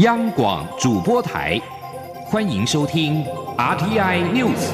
央广主播台，欢迎收听 RTI News。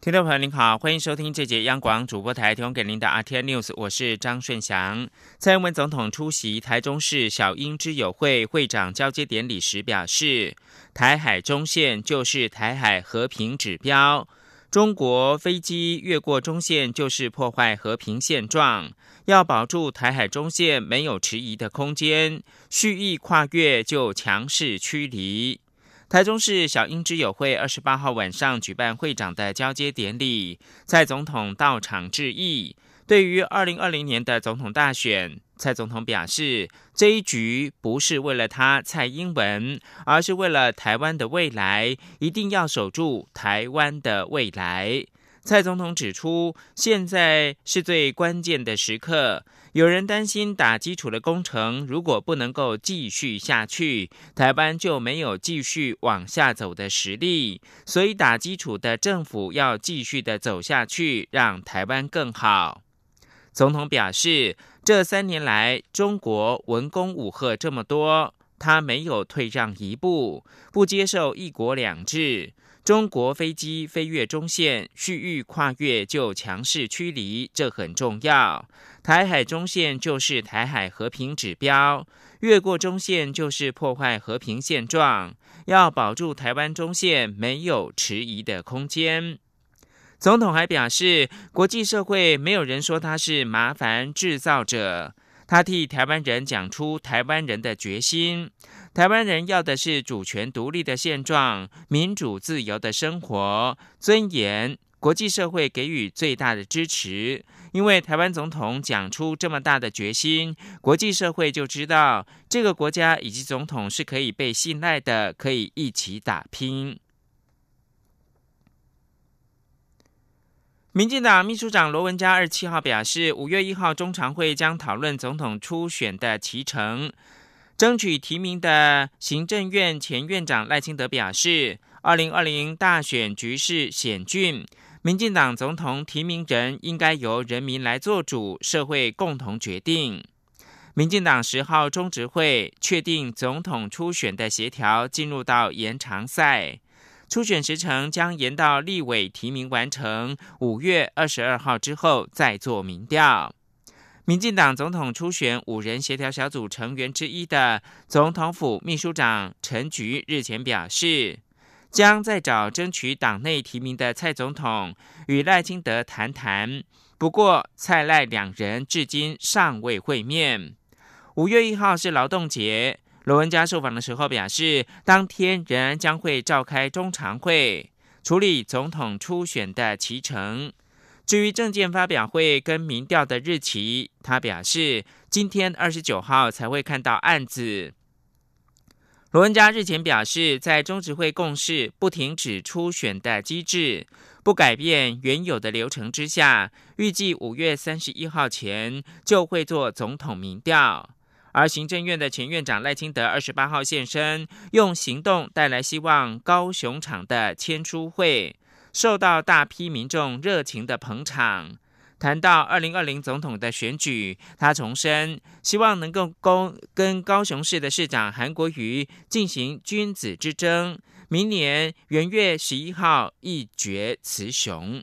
听众朋友您好，欢迎收听这节央广主播台提供给您的 RTI News，我是张顺祥。蔡英文总统出席台中市小英之友会会长交接典礼时表示，台海中线就是台海和平指标。中国飞机越过中线就是破坏和平现状，要保住台海中线没有迟疑的空间，蓄意跨越就强势驱离。台中市小英之友会二十八号晚上举办会长的交接典礼，蔡总统到场致意。对于二零二零年的总统大选。蔡总统表示，这一局不是为了他蔡英文，而是为了台湾的未来，一定要守住台湾的未来。蔡总统指出，现在是最关键的时刻，有人担心打基础的工程如果不能够继续下去，台湾就没有继续往下走的实力，所以打基础的政府要继续的走下去，让台湾更好。总统表示。这三年来，中国文攻武赫这么多，他没有退让一步，不接受一国两制。中国飞机飞越中线，蓄意跨越就强势驱离，这很重要。台海中线就是台海和平指标，越过中线就是破坏和平现状。要保住台湾中线，没有迟疑的空间。总统还表示，国际社会没有人说他是麻烦制造者。他替台湾人讲出台湾人的决心：台湾人要的是主权独立的现状、民主自由的生活、尊严。国际社会给予最大的支持，因为台湾总统讲出这么大的决心，国际社会就知道这个国家以及总统是可以被信赖的，可以一起打拼。民进党秘书长罗文嘉二十七号表示，五月一号中常会将讨论总统初选的启程。争取提名的行政院前院长赖清德表示，二零二零大选局势险峻，民进党总统提名人应该由人民来做主，社会共同决定。民进党十号中执会确定总统初选的协调进入到延长赛。初选时程将延到立委提名完成五月二十二号之后再做民调。民进党总统初选五人协调小组成员之一的总统府秘书长陈菊日前表示，将再找争取党内提名的蔡总统与赖清德谈谈。不过，蔡赖两人至今尚未会面。五月一号是劳动节。罗文嘉受访的时候表示，当天仍然将会召开中常会，处理总统初选的启程。至于政见发表会跟民调的日期，他表示今天二十九号才会看到案子。罗文嘉日前表示，在中执会共识不停止初选的机制，不改变原有的流程之下，预计五月三十一号前就会做总统民调。而行政院的前院长赖清德二十八号现身，用行动带来希望。高雄场的签出会受到大批民众热情的捧场。谈到二零二零总统的选举，他重申希望能够跟跟高雄市的市长韩国瑜进行君子之争，明年元月十一号一决雌雄。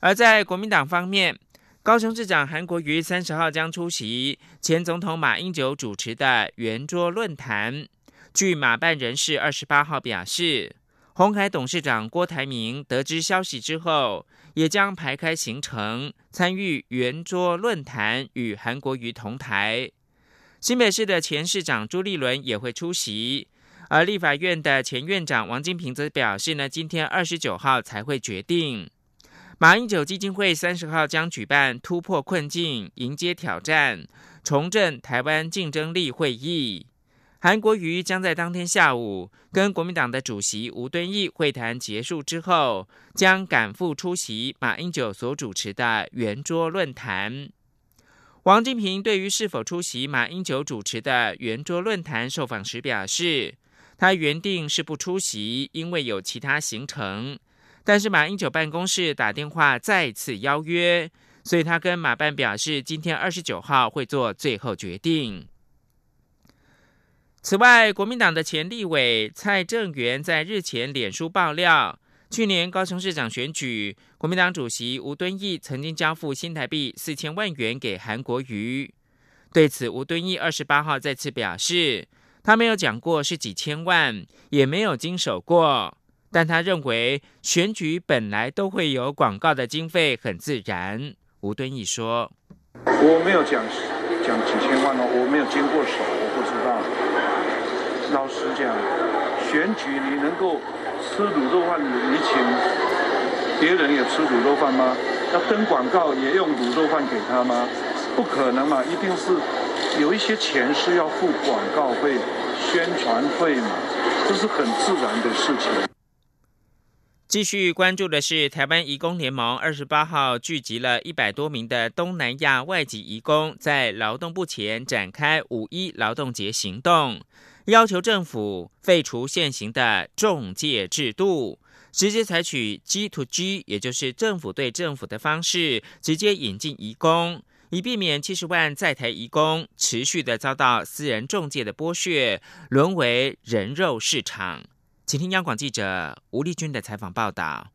而在国民党方面。高雄市长韩国瑜三十号将出席前总统马英九主持的圆桌论坛。据马办人士二十八号表示，红海董事长郭台铭得知消息之后，也将排开行程参与圆桌论坛，与韩国瑜同台。新北市的前市长朱立伦也会出席，而立法院的前院长王金平则表示呢，今天二十九号才会决定。马英九基金会三十号将举办突破困境、迎接挑战、重振台湾竞争力会议。韩国瑜将在当天下午跟国民党的主席吴敦义会谈结束之后，将赶赴出席马英九所主持的圆桌论坛。王金平对于是否出席马英九主持的圆桌论坛受访时表示。他原定是不出席，因为有其他行程。但是马英九办公室打电话再次邀约，所以他跟马办表示，今天二十九号会做最后决定。此外，国民党的前立委蔡正元在日前脸书爆料，去年高雄市长选举，国民党主席吴敦义曾经交付新台币四千万元给韩国瑜。对此，吴敦义二十八号再次表示，他没有讲过是几千万，也没有经手过。但他认为选举本来都会有广告的经费，很自然。吴敦义说：“我没有讲讲几千万哦，我没有经过手，我不知道。老实讲，选举你能够吃卤肉饭，你请别人也吃卤肉饭吗？要登广告也用卤肉饭给他吗？不可能嘛，一定是有一些钱是要付广告费、宣传费嘛，这是很自然的事情。”继续关注的是，台湾移工联盟二十八号聚集了一百多名的东南亚外籍移工，在劳动部前展开五一劳动节行动，要求政府废除现行的中介制度，直接采取 G to G，也就是政府对政府的方式，直接引进移工，以避免七十万在台移工持续的遭到私人中介的剥削，沦为人肉市场。请听央广记者吴丽君的采访报道。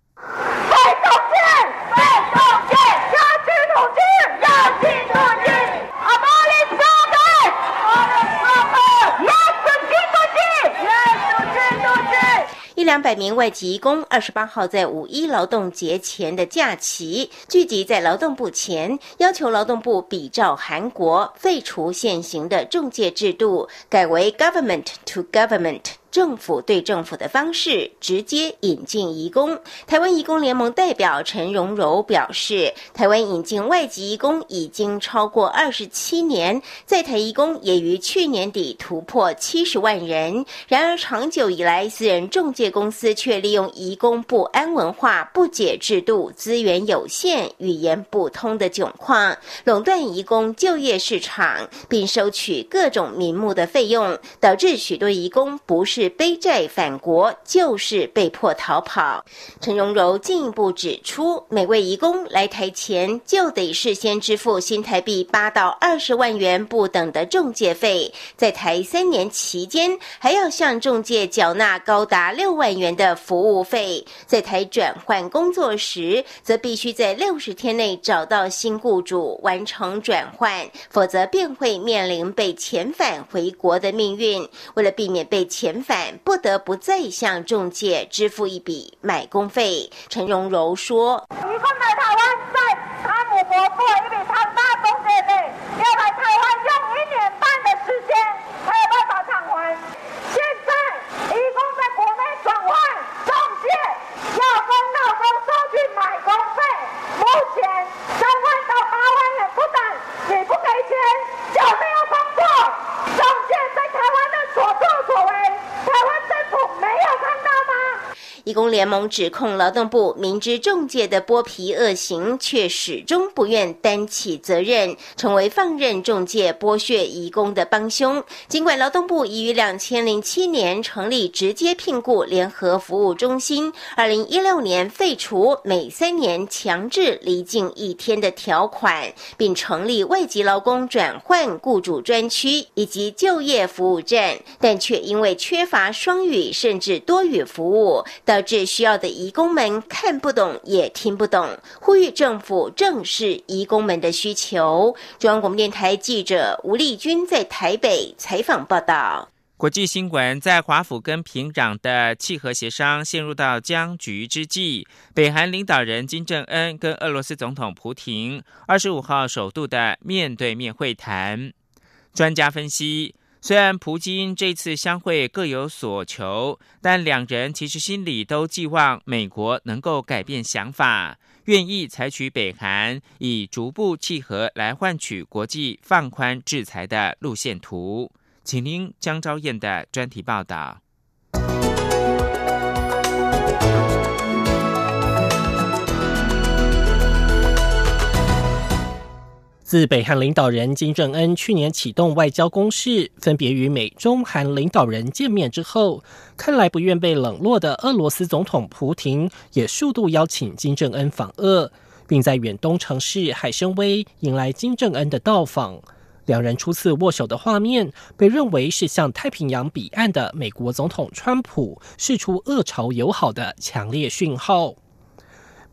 一两百名外籍工二十八号在五一劳动节前的假期聚集在劳动部前，要求劳动部比照韩国废除现行的中介制度，改为 government to government。政府对政府的方式直接引进移工。台湾移工联盟代表陈荣柔表示，台湾引进外籍移工已经超过二十七年，在台移工也于去年底突破七十万人。然而，长久以来，私人中介公司却利用移工不安文化、不解制度、资源有限、语言不通的窘况，垄断移工就业市场，并收取各种名目的费用，导致许多移工不是。是背债返国就是被迫逃跑。陈荣柔进一步指出，每位移工来台前就得事先支付新台币八到二十万元不等的中介费，在台三年期间还要向中介缴纳高达六万元的服务费。在台转换工作时，则必须在六十天内找到新雇主完成转换，否则便会面临被遣返回国的命运。为了避免被遣返，不得不再向中介支付一笔买工费。陈荣柔说：“一共来台湾，在他母国付了一笔庞大中介费，要来台湾用一年半的时间才有办法偿还。现在一共在国内转换中介，要跟老公收取买工费，目前转换到八万元不等，你不给钱就没有工作。中介在台湾的所作所为。”台湾政府没有看到吗？义工联盟指控劳动部明知中介的剥皮恶行，却始终不愿担起责任，成为放任中介剥削义工的帮凶。尽管劳动部已于两千零七年成立直接聘雇联合服务中心，二零一六年废除每三年强制离境一天的条款，并成立外籍劳工转换雇主专区以及就业服务站，但却因为缺乏双语甚至多语服务，导致需要的移工们看不懂也听不懂，呼吁政府正视移工们的需求。中央广播电台记者吴丽君在台北采访报道。国际新闻：在华府跟平壤的契合协商陷入到僵局之际，北韩领导人金正恩跟俄罗斯总统普廷二十五号首度的面对面会谈。专家分析。虽然普京这次相会各有所求，但两人其实心里都寄望美国能够改变想法，愿意采取北韩以逐步契合来换取国际放宽制裁的路线图。请听江昭燕的专题报道。自北韩领导人金正恩去年启动外交攻势，分别与美中韩领导人见面之后，看来不愿被冷落的俄罗斯总统普廷也数度邀请金正恩访俄，并在远东城市海参崴迎来金正恩的到访。两人初次握手的画面，被认为是向太平洋彼岸的美国总统川普释出俄朝友好的强烈讯号。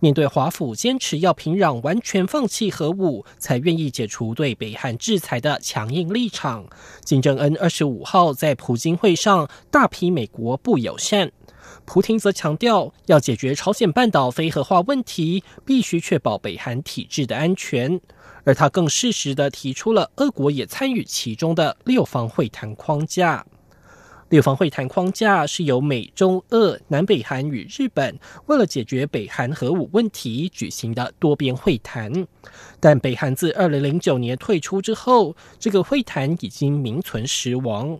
面对华府坚持要平壤完全放弃核武，才愿意解除对北韩制裁的强硬立场，金正恩二十五号在普京会上大批美国不友善。普京则强调，要解决朝鲜半岛非核化问题，必须确保北韩体制的安全。而他更适时的提出了俄国也参与其中的六方会谈框架。六方会谈框架是由美、中、俄、南北韩与日本为了解决北韩核武问题举行的多边会谈，但北韩自二零零九年退出之后，这个会谈已经名存实亡。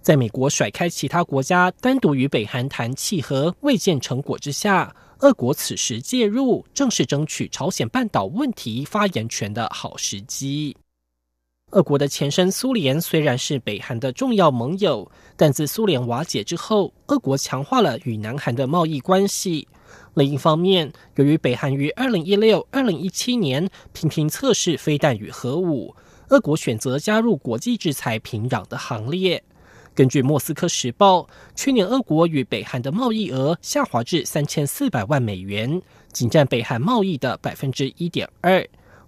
在美国甩开其他国家单独与北韩谈契合未见成果之下，俄国此时介入，正是争取朝鲜半岛问题发言权的好时机。俄国的前身苏联虽然是北韩的重要盟友，但自苏联瓦解之后，俄国强化了与南韩的贸易关系。另一方面，由于北韩于二零一六、二零一七年频频测试飞弹与核武，俄国选择加入国际制裁平壤的行列。根据《莫斯科时报》，去年俄国与北韩的贸易额下滑至三千四百万美元，仅占北韩贸易的百分之一点二。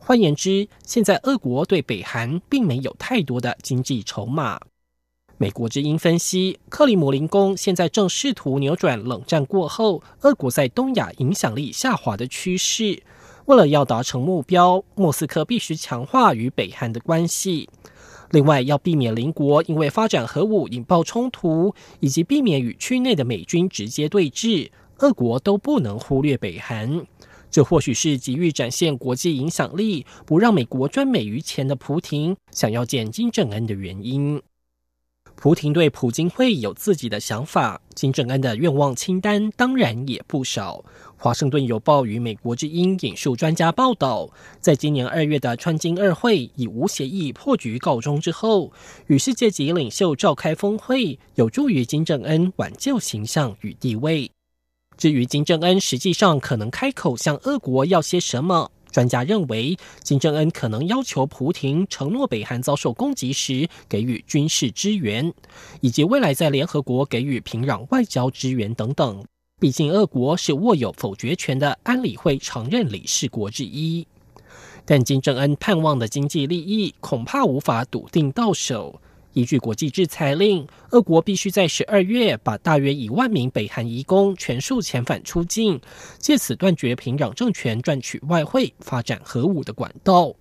换言之，现在俄国对北韩并没有太多的经济筹码。美国之音分析，克里姆林宫现在正试图扭转冷战过后俄国在东亚影响力下滑的趋势。为了要达成目标，莫斯科必须强化与北韩的关系。另外，要避免邻国因为发展核武引爆冲突，以及避免与区内的美军直接对峙，俄国都不能忽略北韩。这或许是急于展现国际影响力、不让美国专美于前的普廷想要见金正恩的原因。普廷对普京会有自己的想法，金正恩的愿望清单当然也不少。华盛顿邮报与美国之音引述专家报道，在今年二月的川金二会以无协议破局告终之后，与世界级领袖召开峰会，有助于金正恩挽救形象与地位。至于金正恩实际上可能开口向俄国要些什么，专家认为，金正恩可能要求普廷承诺北韩遭受攻击时给予军事支援，以及未来在联合国给予平壤外交支援等等。毕竟，俄国是握有否决权的安理会常任理事国之一。但金正恩盼望的经济利益恐怕无法笃定到手。依据国际制裁令，俄国必须在十二月把大约一万名北韩移工全数遣返出境，借此断绝平壤政权赚取外汇、发展核武的管道。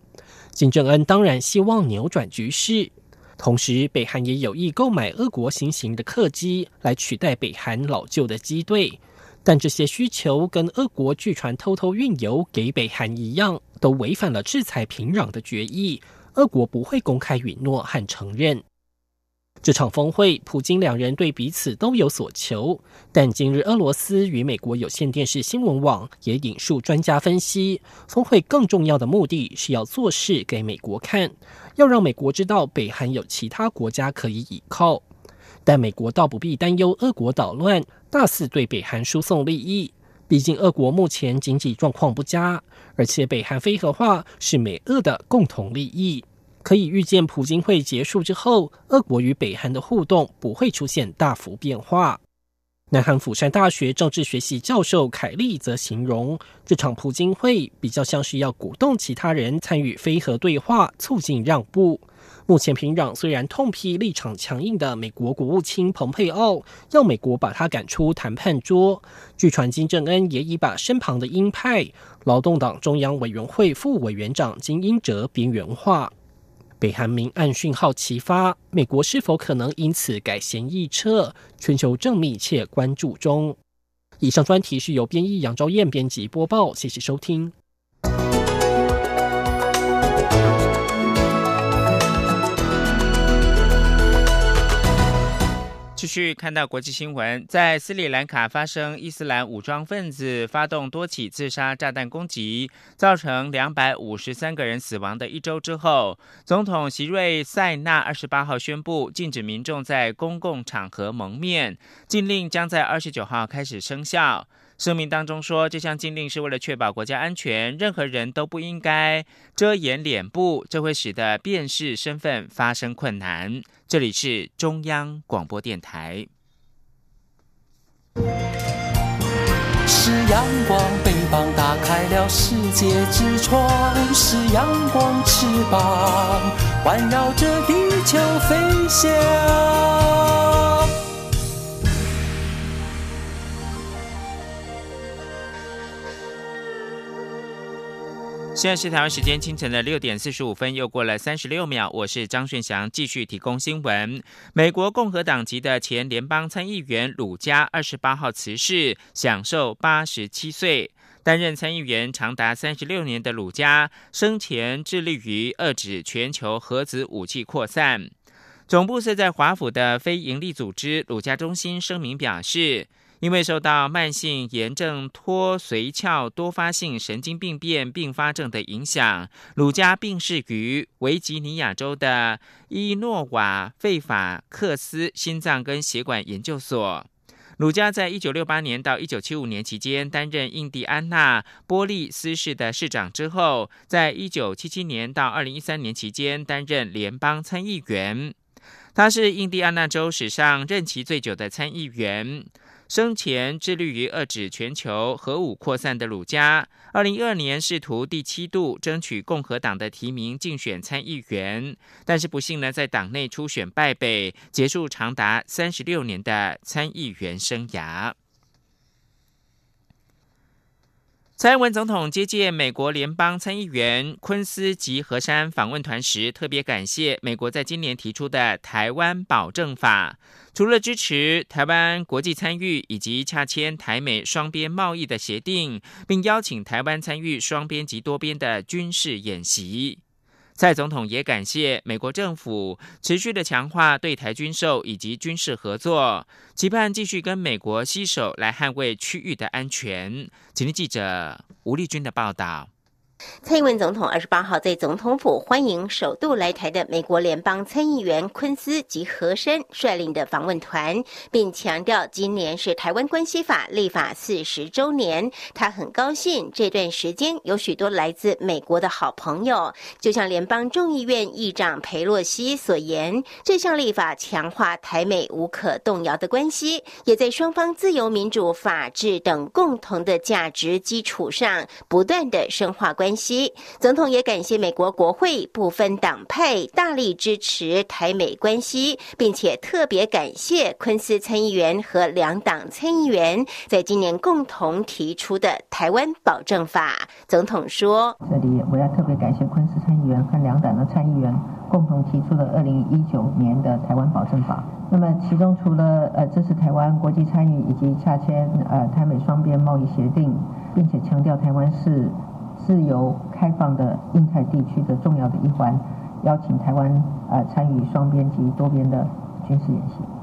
金正恩当然希望扭转局势，同时北韩也有意购买俄国新型的客机来取代北韩老旧的机队，但这些需求跟俄国据传偷偷运油给北韩一样，都违反了制裁平壤的决议。俄国不会公开允诺和承认。这场峰会，普京两人对彼此都有所求。但今日，俄罗斯与美国有线电视新闻网也引述专家分析，峰会更重要的目的是要做事给美国看，要让美国知道北韩有其他国家可以倚靠。但美国倒不必担忧俄国捣乱，大肆对北韩输送利益。毕竟，俄国目前经济状况不佳，而且北韩非核化是美俄的共同利益。可以预见，普京会结束之后，俄国与北韩的互动不会出现大幅变化。南韩釜山大学政治学系教授凯利则形容，这场普京会比较像是要鼓动其他人参与非核对话，促进让步。目前平壤虽然痛批立场强硬的美国国务卿蓬佩奥，要美国把他赶出谈判桌。据传金正恩也已把身旁的鹰派劳动党中央委员会副委员长金英哲边缘化。北韩明暗讯号齐发，美国是否可能因此改弦易辙？全球正密切关注中。以上专题是由编译杨昭燕编辑播报，谢谢收听。持续看到国际新闻，在斯里兰卡发生伊斯兰武装分子发动多起自杀炸弹攻击，造成两百五十三个人死亡的一周之后，总统席瑞塞纳二十八号宣布禁止民众在公共场合蒙面，禁令将在二十九号开始生效。声明当中说，这项禁令是为了确保国家安全，任何人都不应该遮掩脸部，这会使得辨识身份发生困难。这里是中央广播电台。是阳光，翅膀打开了世界之窗；是阳光，翅膀环绕着地球飞翔。现在是台湾时间清晨的六点四十五分，又过了三十六秒。我是张顺祥，继续提供新闻。美国共和党籍的前联邦参议员鲁加二十八号辞世，享受八十七岁。担任参议员长达三十六年的鲁加，生前致力于遏制全球核子武器扩散。总部设在华府的非营利组织鲁加中心声明表示。因为受到慢性炎症脱髓鞘多发性神经病变并发症的影响，鲁加病逝于维吉尼亚州的伊诺瓦费法克斯心脏跟血管研究所。鲁加在一九六八年到一九七五年期间担任印第安纳波利斯市的市长之后，在一九七七年到二零一三年期间担任联邦参议员。他是印第安纳州史上任期最久的参议员。生前致力于遏制全球核武扩散的鲁加，二零一二年试图第七度争取共和党的提名竞选参议员，但是不幸呢，在党内初选败北，结束长达三十六年的参议员生涯。蔡英文总统接见美国联邦参议员昆斯及河山访问团时，特别感谢美国在今年提出的台湾保证法，除了支持台湾国际参与以及洽签台美双边贸易的协定，并邀请台湾参与双边及多边的军事演习。蔡总统也感谢美国政府持续的强化对台军售以及军事合作，期盼继续跟美国携手来捍卫区域的安全。请听记者吴丽君的报道。蔡英文总统二十八号在总统府欢迎首度来台的美国联邦参议员昆斯及和珅率领的访问团，并强调今年是台湾关系法立法四十周年。他很高兴这段时间有许多来自美国的好朋友，就像联邦众议院议长佩洛西所言，这项立法强化台美无可动摇的关系，也在双方自由、民主、法治等共同的价值基础上，不断的深化关。关系，总统也感谢美国国会不分党派大力支持台美关系，并且特别感谢昆斯参议员和两党参议员在今年共同提出的台湾保证法。总统说：“这里我要特别感谢昆斯参议员和两党的参议员共同提出了二零一九年的台湾保证法。那么其中除了呃支持台湾国际参与以及洽签呃台美双边贸易协定，并且强调台湾是。”自由开放的印太地区的重要的一环，邀请台湾呃参与双边及多边的军事演习。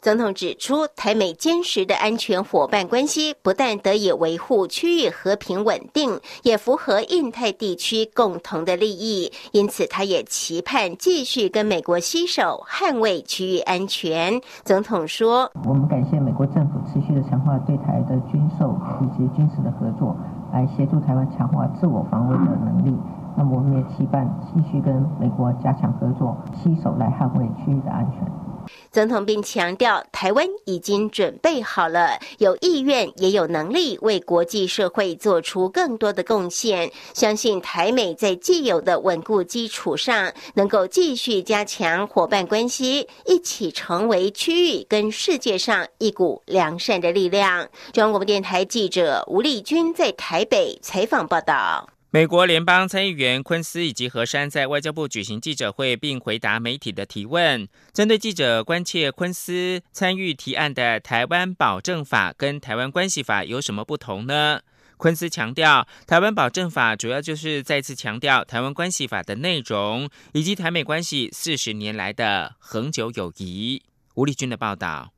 总统指出，台美坚实的安全伙伴关系不但得以维护区域和平稳定，也符合印太地区共同的利益。因此，他也期盼继续跟美国携手捍卫区域安全。总统说：“我们感谢美国政府持续的强化对台的军售以及军事的合作。”来协助台湾强化自我防卫的能力。那么，我们也期盼继续跟美国加强合作，携手来捍卫区域的安全。总统并强调，台湾已经准备好了，有意愿也有能力为国际社会做出更多的贡献。相信台美在既有的稳固基础上，能够继续加强伙伴关系，一起成为区域跟世界上一股良善的力量。中央广播电台记者吴丽君在台北采访报道。美国联邦参议员昆斯以及何山在外交部举行记者会，并回答媒体的提问。针对记者关切昆斯参与提案的台湾保证法跟台湾关系法有什么不同呢？昆斯强调，台湾保证法主要就是再次强调台湾关系法的内容，以及台美关系四十年来的恒久友谊。吴立军的报道。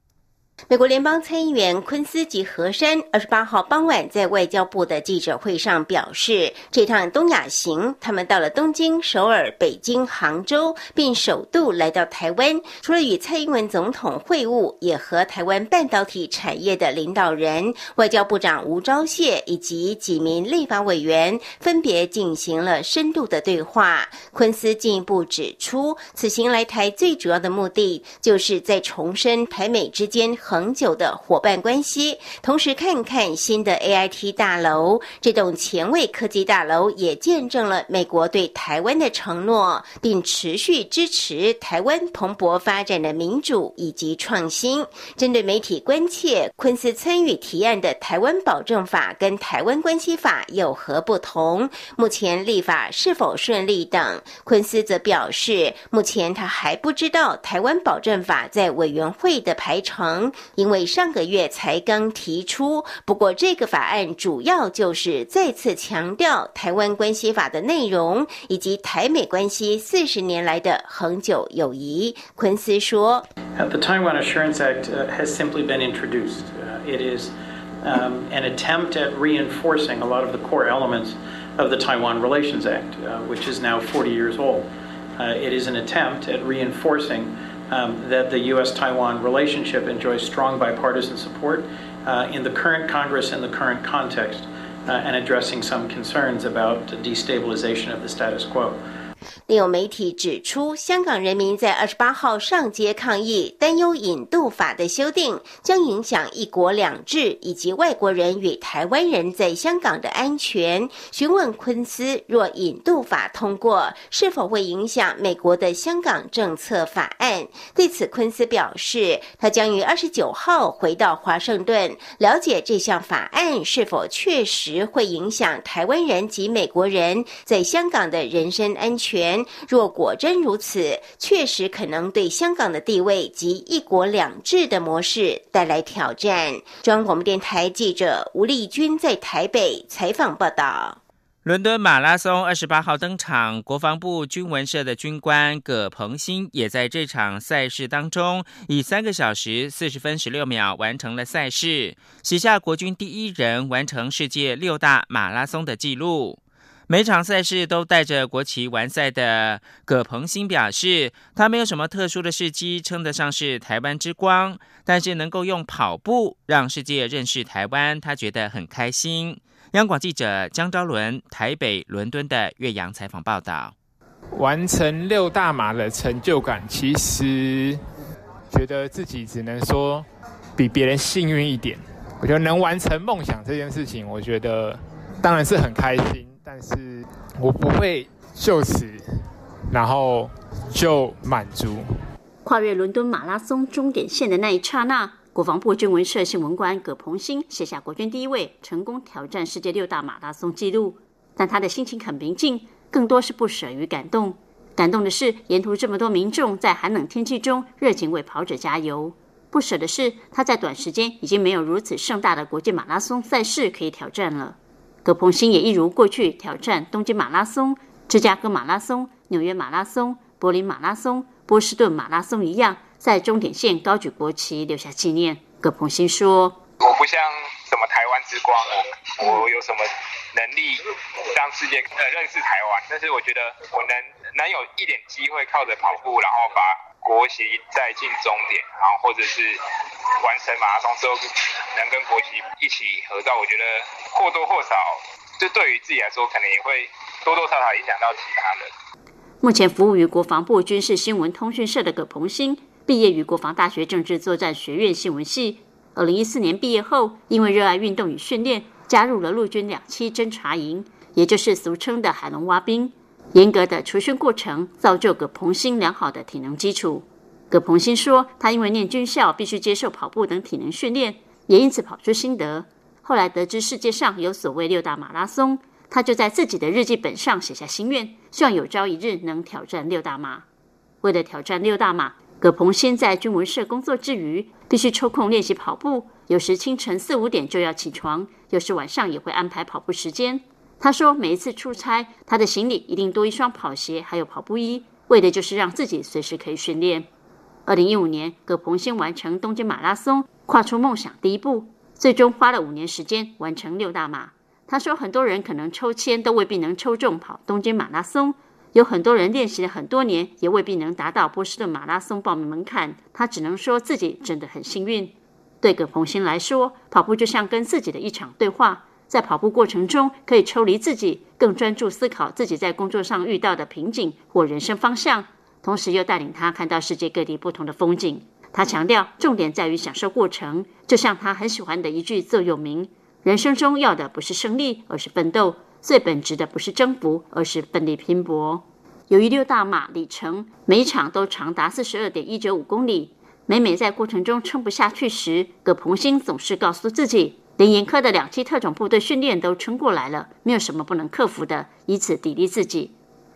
美国联邦参议员昆斯及何山二十八号傍晚在外交部的记者会上表示，这趟东亚行，他们到了东京、首尔、北京、杭州，并首度来到台湾。除了与蔡英文总统会晤，也和台湾半导体产业的领导人、外交部长吴钊燮以及几名立法委员分别进行了深度的对话。昆斯进一步指出，此行来台最主要的目的，就是在重申台美之间。恒久的伙伴关系，同时看看新的 AIT 大楼，这栋前卫科技大楼也见证了美国对台湾的承诺，并持续支持台湾蓬勃发展的民主以及创新。针对媒体关切昆斯参与提案的《台湾保证法》跟《台湾关系法》有何不同，目前立法是否顺利等，昆斯则表示，目前他还不知道《台湾保证法》在委员会的排程。因为上个月才刚提出，不过这个法案主要就是再次强调台湾关系法的内容，以及台美关系四十年来的恒久友谊。昆斯说：“The Taiwan Assurance Act has simply been introduced. It is an attempt at reinforcing a lot of the core elements of the Taiwan Relations Act, which is now 40 years old. It is an attempt at reinforcing.” Um, that the U.S. Taiwan relationship enjoys strong bipartisan support uh, in the current Congress and the current context, uh, and addressing some concerns about destabilization of the status quo. 另有媒体指出，香港人民在二十八号上街抗议，担忧引渡法的修订将影响一国两制以及外国人与台湾人在香港的安全。询问昆斯，若引渡法通过，是否会影响美国的香港政策法案？对此，昆斯表示，他将于二十九号回到华盛顿，了解这项法案是否确实会影响台湾人及美国人在香港的人身安全。若果真如此，确实可能对香港的地位及“一国两制”的模式带来挑战。中央广播电台记者吴丽君在台北采访报道。伦敦马拉松二十八号登场，国防部军文社的军官葛鹏兴也在这场赛事当中，以三个小时四十分十六秒完成了赛事，写下国军第一人完成世界六大马拉松的纪录。每场赛事都带着国旗完赛的葛鹏兴表示，他没有什么特殊的事迹，称得上是台湾之光，但是能够用跑步让世界认识台湾，他觉得很开心。央广记者江昭伦台北、伦敦的岳阳采访报道，完成六大马的成就感，其实觉得自己只能说比别人幸运一点。我觉得能完成梦想这件事情，我觉得当然是很开心。但是我不会就此，然后就满足。跨越伦敦马拉松终点线的那一刹那，国防部军文社新闻官葛鹏兴写下国军第一位成功挑战世界六大马拉松纪录。但他的心情很平静，更多是不舍与感动。感动的是沿途这么多民众在寒冷天气中热情为跑者加油；不舍的是他在短时间已经没有如此盛大的国际马拉松赛事可以挑战了。葛鹏兴也一如过去挑战东京马拉松、芝加哥马拉松、纽约马拉松、柏林马拉松、波士顿马拉松一样，在终点线高举国旗，留下纪念。葛鹏兴说：“我不像什么台湾之光，我我有什么能力让世界呃认识台湾？但是我觉得我能能有一点机会靠着跑步，然后把国旗再进终点，然后或者是完成马拉松之后。”能跟国旗一起合照，我觉得或多或少，就对于自己来说，可能也会多多少少影响到其他人。目前服务于国防部军事新闻通讯社的葛鹏新，毕业于国防大学政治作战学院新闻系。二零一四年毕业后，因为热爱运动与训练，加入了陆军两栖侦察营，也就是俗称的海龙蛙兵。严格的除训过程，造就葛鹏新良好的体能基础。葛鹏新说，他因为念军校，必须接受跑步等体能训练。也因此跑出心得。后来得知世界上有所谓六大马拉松，他就在自己的日记本上写下心愿，希望有朝一日能挑战六大马。为了挑战六大马，葛鹏先在军文社工作之余，必须抽空练习跑步。有时清晨四五点就要起床，有时晚上也会安排跑步时间。他说，每一次出差，他的行李一定多一双跑鞋，还有跑步衣，为的就是让自己随时可以训练。二零一五年，葛鹏先完成东京马拉松。跨出梦想第一步，最终花了五年时间完成六大马。他说，很多人可能抽签都未必能抽中跑东京马拉松，有很多人练习了很多年，也未必能达到波士顿马拉松报名门槛。他只能说自己真的很幸运。对葛鹏兴来说，跑步就像跟自己的一场对话，在跑步过程中可以抽离自己，更专注思考自己在工作上遇到的瓶颈或人生方向，同时又带领他看到世界各地不同的风景。他强调，重点在于享受过程，就像他很喜欢的一句座右铭：“人生中要的不是胜利，而是奋斗；最本质的不是征服，而是奋力拼搏。”由于六大马里程每场都长达四十二点一九五公里。每每在过程中撑不下去时，葛鹏星总是告诉自己，连严苛的两栖特种部队训练都撑过来了，没有什么不能克服的，以此砥砺自己。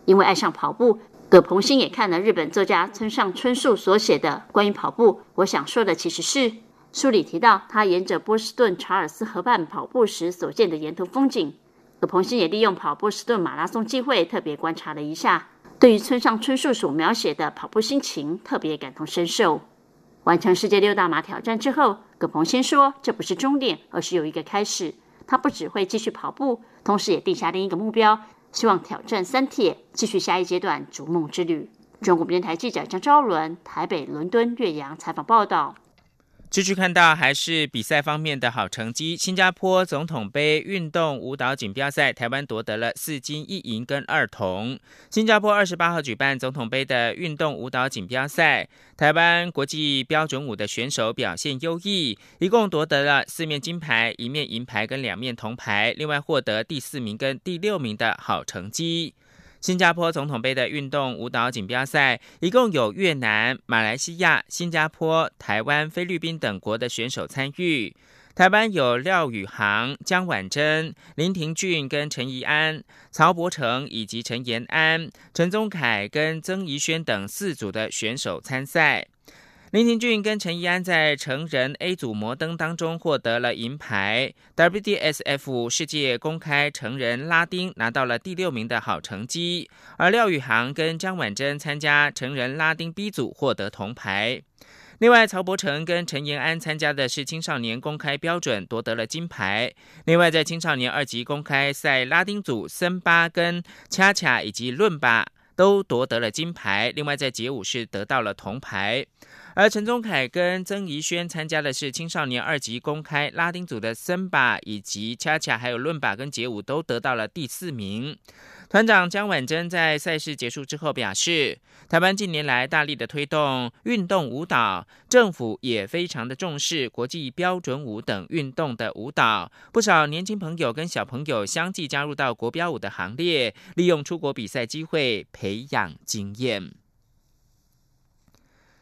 因为爱上跑步，葛鹏新也看了日本作家村上春树所写的关于跑步。我想说的其实是，书里提到他沿着波士顿查尔斯河畔跑步时所见的沿途风景。葛鹏新也利用跑波士顿马拉松机会，特别观察了一下，对于村上春树所描写的跑步心情，特别感同身受。完成世界六大马挑战之后，葛鹏先说：“这不是终点，而是有一个开始。他不只会继续跑步，同时也定下另一个目标，希望挑战三铁，继续下一阶段逐梦之旅。”中国电台记者张昭伦台北、伦敦、岳阳采访报道。继续看到还是比赛方面的好成绩。新加坡总统杯运动舞蹈锦标赛，台湾夺得了四金一银跟二铜。新加坡二十八号举办总统杯的运动舞蹈锦标赛，台湾国际标准舞的选手表现优异，一共夺得了四面金牌、一面银牌跟两面铜牌，另外获得第四名跟第六名的好成绩。新加坡总统杯的运动舞蹈锦标赛，一共有越南、马来西亚、新加坡、台湾、菲律宾等国的选手参与。台湾有廖宇航、江婉珍、林廷俊跟陈怡安、曹伯成以及陈延安、陈宗凯跟曾怡萱等四组的选手参赛。林廷俊跟陈怡安在成人 A 组摩登当中获得了银牌，WDSF 世界公开成人拉丁拿到了第六名的好成绩，而廖宇航跟张婉珍参加成人拉丁 B 组获得铜牌。另外，曹博成跟陈延安参加的是青少年公开标准，夺得了金牌。另外，在青少年二级公开赛拉丁组森巴跟恰恰以及论巴都夺得了金牌。另外，在街舞是得到了铜牌。而陈宗凯跟曾怡轩参加的是青少年二级公开拉丁组的森巴以及恰恰，还有伦巴跟街舞都得到了第四名。团长江婉珍在赛事结束之后表示，台湾近年来大力的推动运动舞蹈，政府也非常的重视国际标准舞等运动的舞蹈，不少年轻朋友跟小朋友相继加入到国标舞的行列，利用出国比赛机会培养经验。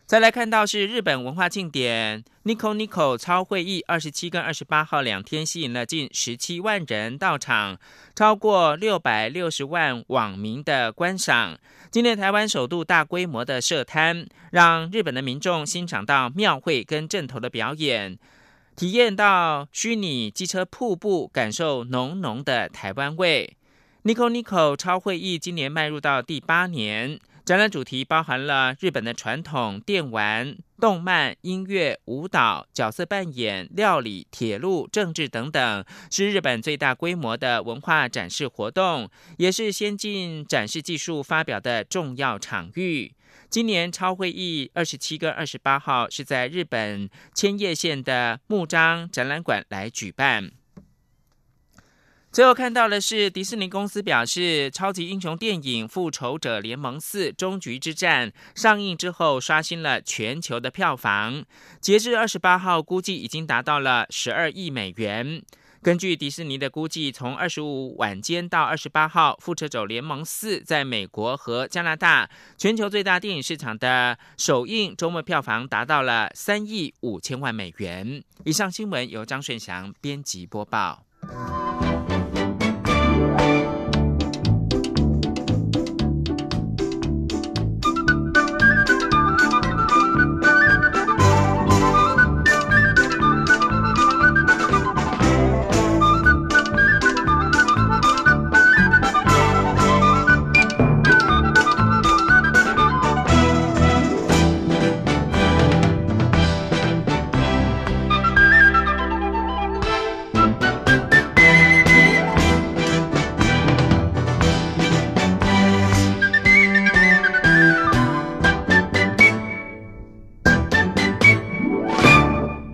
再来看到是日本文化庆典 Nico Nico 超会议，二十七跟二十八号两天吸引了近十七万人到场，超过六百六十万网民的观赏。今年台湾首度大规模的设摊，让日本的民众欣赏到庙会跟阵头的表演，体验到虚拟机车瀑布，感受浓浓的台湾味。Nico Nico 超会议今年迈入到第八年。展览主题包含了日本的传统电玩、动漫、音乐、舞蹈、角色扮演、料理、铁路、政治等等，是日本最大规模的文化展示活动，也是先进展示技术发表的重要场域。今年超会议二十七跟二十八号是在日本千叶县的木章展览馆来举办。最后看到的是，迪士尼公司表示，超级英雄电影《复仇者联盟四：终局之战》上映之后，刷新了全球的票房。截至二十八号，估计已经达到了十二亿美元。根据迪士尼的估计，从二十五晚间到二十八号，《复仇者联盟四》在美国和加拿大全球最大电影市场的首映周末票房达到了三亿五千万美元。以上新闻由张顺祥编辑播报。